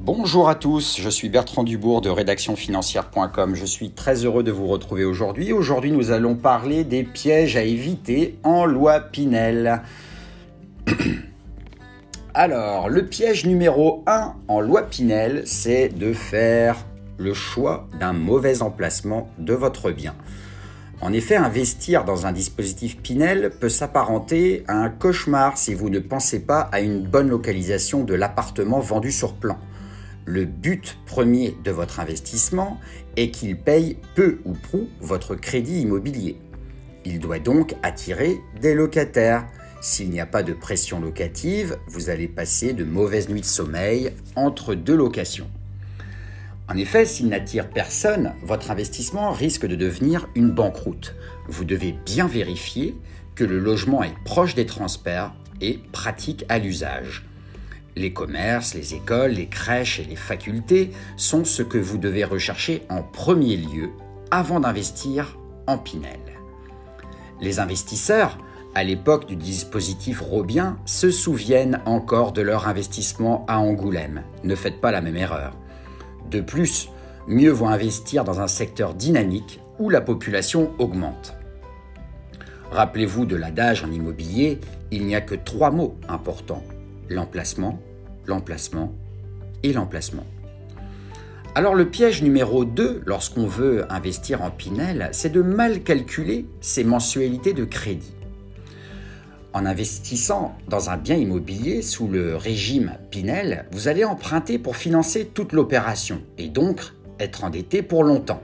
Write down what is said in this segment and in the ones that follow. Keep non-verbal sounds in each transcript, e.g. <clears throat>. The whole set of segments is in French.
Bonjour à tous, je suis Bertrand Dubourg de rédactionfinancière.com. Je suis très heureux de vous retrouver aujourd'hui. Aujourd'hui, nous allons parler des pièges à éviter en loi Pinel. <clears throat> Alors, le piège numéro 1 en loi Pinel, c'est de faire le choix d'un mauvais emplacement de votre bien. En effet, investir dans un dispositif Pinel peut s'apparenter à un cauchemar si vous ne pensez pas à une bonne localisation de l'appartement vendu sur plan. Le but premier de votre investissement est qu'il paye peu ou prou votre crédit immobilier. Il doit donc attirer des locataires. S'il n'y a pas de pression locative, vous allez passer de mauvaises nuits de sommeil entre deux locations. En effet, s'il n'attire personne, votre investissement risque de devenir une banqueroute. Vous devez bien vérifier que le logement est proche des transferts et pratique à l'usage. Les commerces, les écoles, les crèches et les facultés sont ce que vous devez rechercher en premier lieu avant d'investir en Pinel. Les investisseurs, à l'époque du dispositif Robien, se souviennent encore de leur investissement à Angoulême. Ne faites pas la même erreur. De plus, mieux vaut investir dans un secteur dynamique où la population augmente. Rappelez-vous de l'adage en immobilier, il n'y a que trois mots importants. L'emplacement, l'emplacement et l'emplacement. Alors le piège numéro 2 lorsqu'on veut investir en Pinel, c'est de mal calculer ses mensualités de crédit. En investissant dans un bien immobilier sous le régime Pinel, vous allez emprunter pour financer toute l'opération et donc être endetté pour longtemps.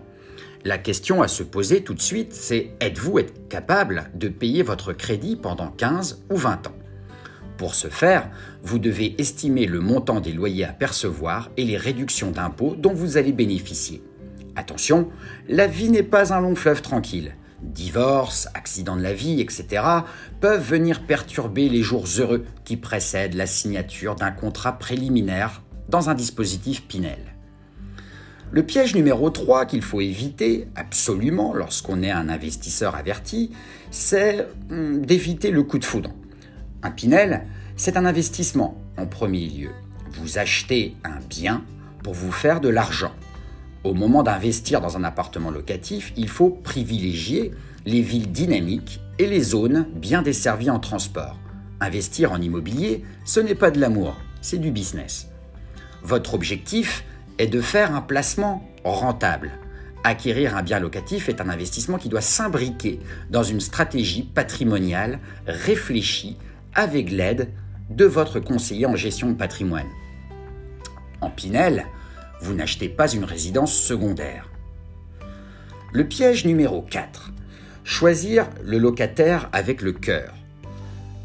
La question à se poser tout de suite, c'est êtes-vous capable de payer votre crédit pendant 15 ou 20 ans? Pour ce faire, vous devez estimer le montant des loyers à percevoir et les réductions d'impôts dont vous allez bénéficier. Attention, la vie n'est pas un long fleuve tranquille divorce, accident de la vie, etc., peuvent venir perturber les jours heureux qui précèdent la signature d'un contrat préliminaire dans un dispositif Pinel. Le piège numéro 3 qu'il faut éviter absolument lorsqu'on est un investisseur averti, c'est hum, d'éviter le coup de foudre. Un Pinel, c'est un investissement en premier lieu. Vous achetez un bien pour vous faire de l'argent. Au moment d'investir dans un appartement locatif, il faut privilégier les villes dynamiques et les zones bien desservies en transport. Investir en immobilier, ce n'est pas de l'amour, c'est du business. Votre objectif est de faire un placement rentable. Acquérir un bien locatif est un investissement qui doit s'imbriquer dans une stratégie patrimoniale réfléchie avec l'aide de votre conseiller en gestion de patrimoine. En Pinel, vous n'achetez pas une résidence secondaire. Le piège numéro 4. Choisir le locataire avec le cœur.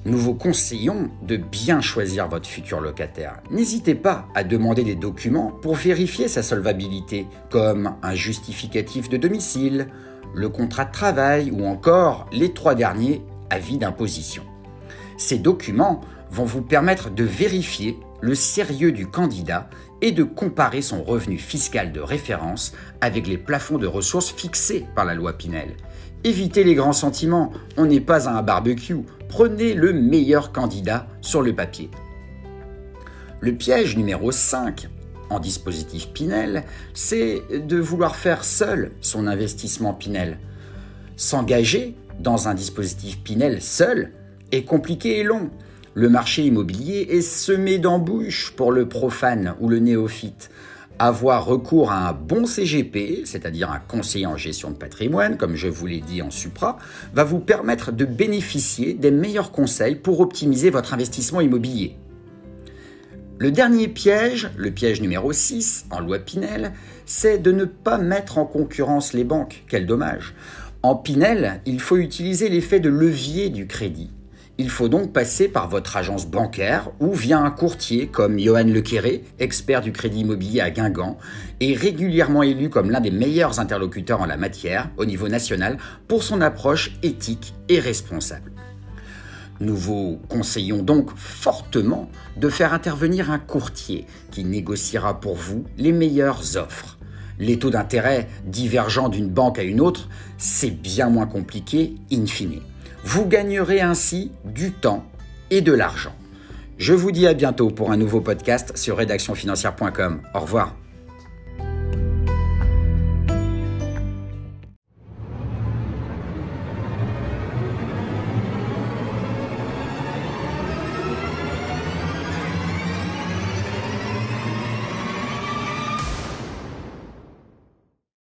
Nous vous conseillons de bien choisir votre futur locataire. N'hésitez pas à demander des documents pour vérifier sa solvabilité, comme un justificatif de domicile, le contrat de travail ou encore les trois derniers avis d'imposition. Ces documents vont vous permettre de vérifier le sérieux du candidat et de comparer son revenu fiscal de référence avec les plafonds de ressources fixés par la loi Pinel. Évitez les grands sentiments, on n'est pas à un barbecue, prenez le meilleur candidat sur le papier. Le piège numéro 5 en dispositif Pinel, c'est de vouloir faire seul son investissement Pinel. S'engager dans un dispositif Pinel seul est compliqué et long. Le marché immobilier est semé d'embûches pour le profane ou le néophyte. Avoir recours à un bon CGP, c'est-à-dire un conseiller en gestion de patrimoine, comme je vous l'ai dit en supra, va vous permettre de bénéficier des meilleurs conseils pour optimiser votre investissement immobilier. Le dernier piège, le piège numéro 6 en loi Pinel, c'est de ne pas mettre en concurrence les banques. Quel dommage. En Pinel, il faut utiliser l'effet de levier du crédit. Il faut donc passer par votre agence bancaire ou via un courtier comme Johan Lequéré, expert du crédit immobilier à Guingamp, et régulièrement élu comme l'un des meilleurs interlocuteurs en la matière au niveau national pour son approche éthique et responsable. Nous vous conseillons donc fortement de faire intervenir un courtier qui négociera pour vous les meilleures offres. Les taux d'intérêt divergents d'une banque à une autre, c'est bien moins compliqué in fine. Vous gagnerez ainsi du temps et de l'argent. Je vous dis à bientôt pour un nouveau podcast sur rédactionfinancière.com. Au revoir.